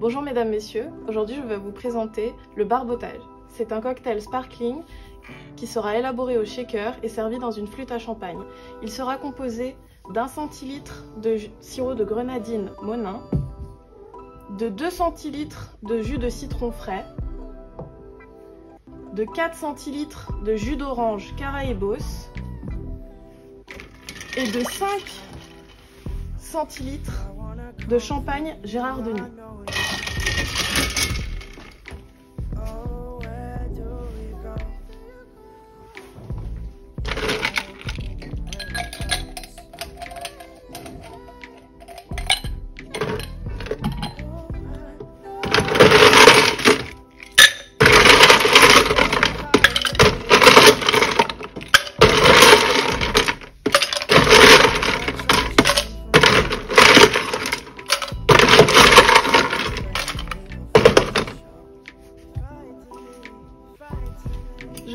Bonjour mesdames, messieurs, aujourd'hui je vais vous présenter le barbotage. C'est un cocktail sparkling qui sera élaboré au shaker et servi dans une flûte à champagne. Il sera composé d'un centilitre de sirop de grenadine Monin, de 2 centilitres de jus de citron frais, de 4 centilitres de jus d'orange Caraïbos et de 5 centilitres de champagne Gérard Denis.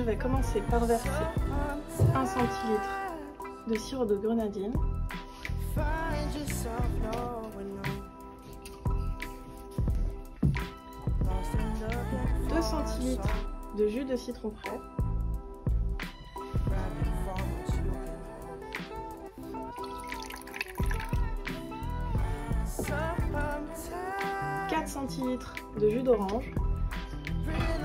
Vais commencer par verser 1 centilitre de sirop de grenadine. Deux centilitres de jus de citron frais. Quatre centilitres de jus d'orange.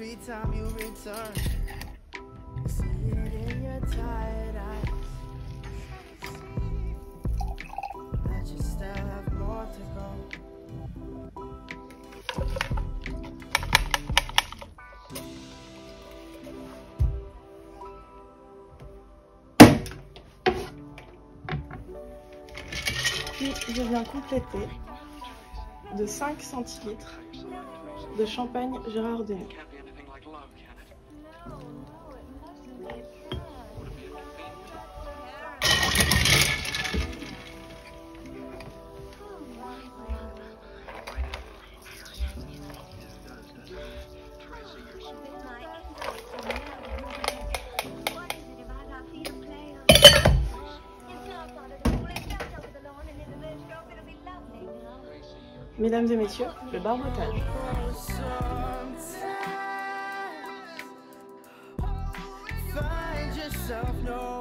every time you return, see it in your tired eyes. That you still have more to. Puis je viens compléter de 5 centilitres de champagne Gérard Denis. Mesdames et messieurs, le barbotage. myself, no.